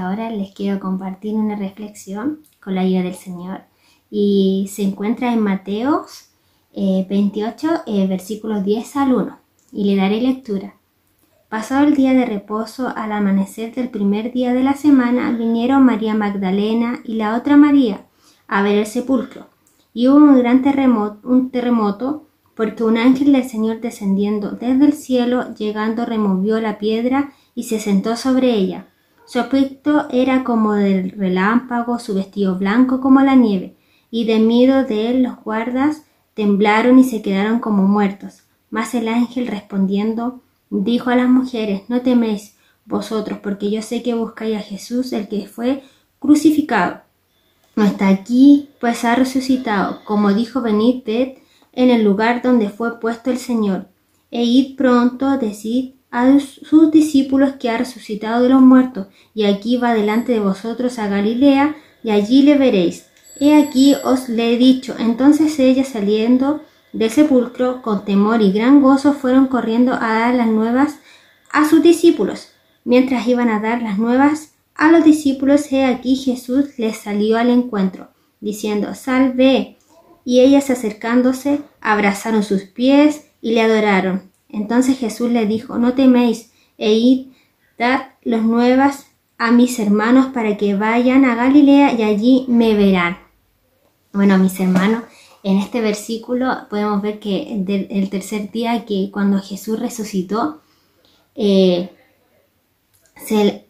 ahora les quiero compartir una reflexión con la ayuda del Señor y se encuentra en Mateos 28, eh, eh, versículos 10 al 1 y le daré lectura. Pasado el día de reposo, al amanecer del primer día de la semana, vinieron María Magdalena y la otra María a ver el sepulcro. Y hubo un gran terremoto, un terremoto porque un ángel del Señor descendiendo desde el cielo, llegando, removió la piedra y se sentó sobre ella. Su aspecto era como del relámpago, su vestido blanco como la nieve, y de miedo de él los guardas temblaron y se quedaron como muertos. Mas el ángel respondiendo dijo a las mujeres, no teméis vosotros, porque yo sé que buscáis a Jesús, el que fue crucificado. No está aquí, pues ha resucitado, como dijo, venid, en el lugar donde fue puesto el Señor, e id pronto, decid a sus discípulos que ha resucitado de los muertos, y aquí va delante de vosotros a Galilea, y allí le veréis. He aquí os le he dicho. Entonces ella saliendo del sepulcro, con temor y gran gozo, fueron corriendo a dar las nuevas a sus discípulos. Mientras iban a dar las nuevas a los discípulos, he aquí Jesús les salió al encuentro, diciendo, Salve. Y ellas acercándose, abrazaron sus pies y le adoraron. Entonces Jesús les dijo, No teméis, e id, dad las nuevas a mis hermanos para que vayan a Galilea y allí me verán. Bueno, mis hermanos, en este versículo podemos ver que el tercer día que cuando Jesús resucitó, eh, se,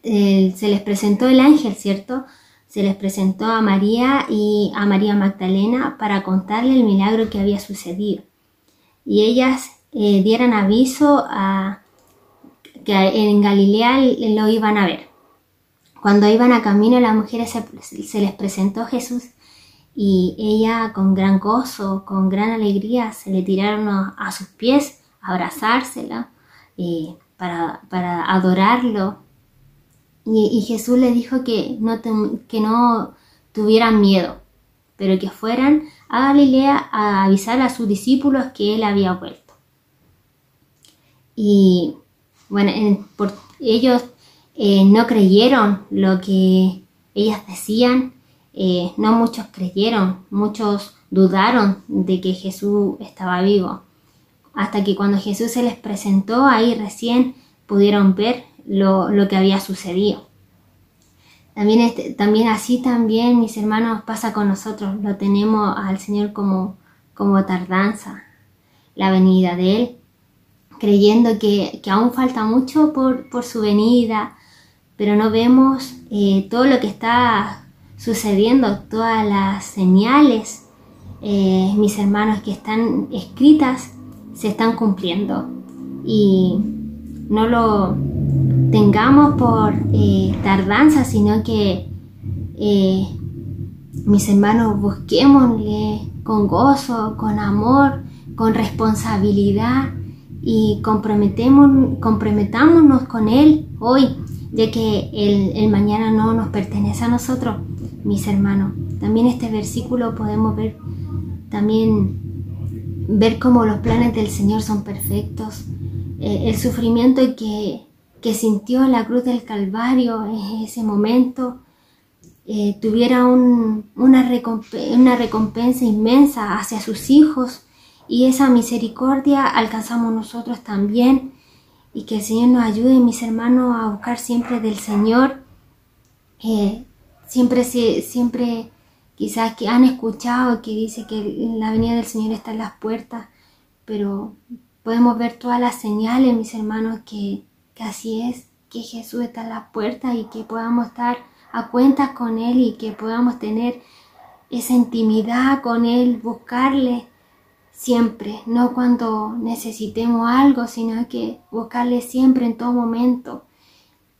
se, les presentó el ángel, ¿cierto? Se les presentó a María y a María Magdalena para contarle el milagro que había sucedido. Y ellas eh, dieran aviso a que en Galilea lo iban a ver. Cuando iban a camino, las mujeres se les presentó Jesús y ella con gran gozo, con gran alegría, se le tiraron a, sus pies a abrazársela eh, para, para, adorarlo. Y, Jesús le dijo que no, que no tuvieran miedo, pero que fueran a Galilea a avisar a sus discípulos que él había vuelto. Y bueno, por, ellos eh, no creyeron lo que ellas decían eh, no muchos creyeron, muchos dudaron de que Jesús estaba vivo. Hasta que cuando Jesús se les presentó, ahí recién pudieron ver lo, que había sucedido. También, este, también así también, mis hermanos, pasa con nosotros. Lo tenemos al Señor como, como tardanza, la venida de Él, creyendo que, aún falta mucho por, su venida, pero no vemos eh, todo lo que está sucediendo, todas las señales, eh, mis hermanos, que están escritas, se están cumpliendo. Y no lo tengamos por eh, tardanza, sino que eh, mis hermanos busquémosle con gozo, con amor, con responsabilidad y comprometámonos con Él hoy, ya que el mañana no nos pertenece a nosotros, mis hermanos. También este versículo podemos ver también ver cómo los planes del Señor son perfectos. Eh, el sufrimiento que, que sintió en la cruz del Calvario en ese momento eh, tuviera una, una recompensa inmensa hacia sus hijos y esa misericordia alcanzamos nosotros también y que el Señor nos ayude, mis hermanos, a buscar siempre del Señor. Eh, Siempre, siempre quizás que han escuchado que dice que la venida del Señor está en las puertas, pero podemos ver todas las señales, mis hermanos, que, que así es, que Jesús está en las puertas y que podamos estar a cuentas con Él y que podamos tener esa intimidad con Él, buscarle siempre, no cuando necesitemos algo, sino que buscarle siempre en todo momento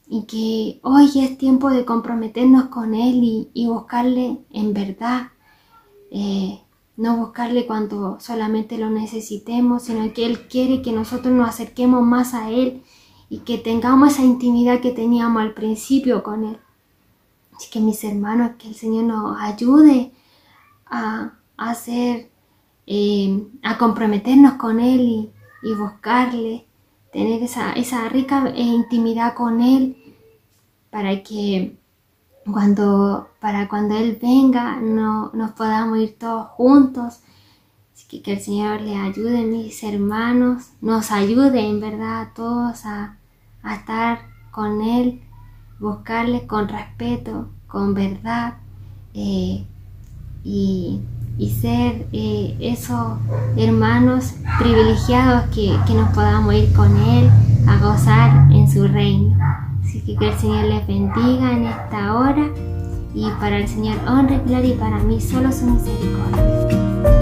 y que hoy es tiempo de comprometernos con Él y, buscarle en verdad, eh, no buscarle cuando solamente lo necesitemos, sino que Él quiere que nosotros nos acerquemos más a Él y que tengamos esa intimidad que teníamos al principio con Él. Así que mis hermanos, que el Señor nos ayude a, hacer, eh, a comprometernos con Él y, buscarle, tener esa, esa rica intimidad con Él para que cuando, para cuando Él venga no, nos podamos ir todos juntos. Así que que el Señor les ayude, mis hermanos, nos ayude en verdad a todos a, estar con Él, buscarle con respeto, con verdad eh, y, ser eh, esos hermanos privilegiados que, que nos podamos ir con Él a gozar en su reino. Así que que el Señor les bendiga en esta hora y para el Señor honre, gloria y para mí solo su misericordia.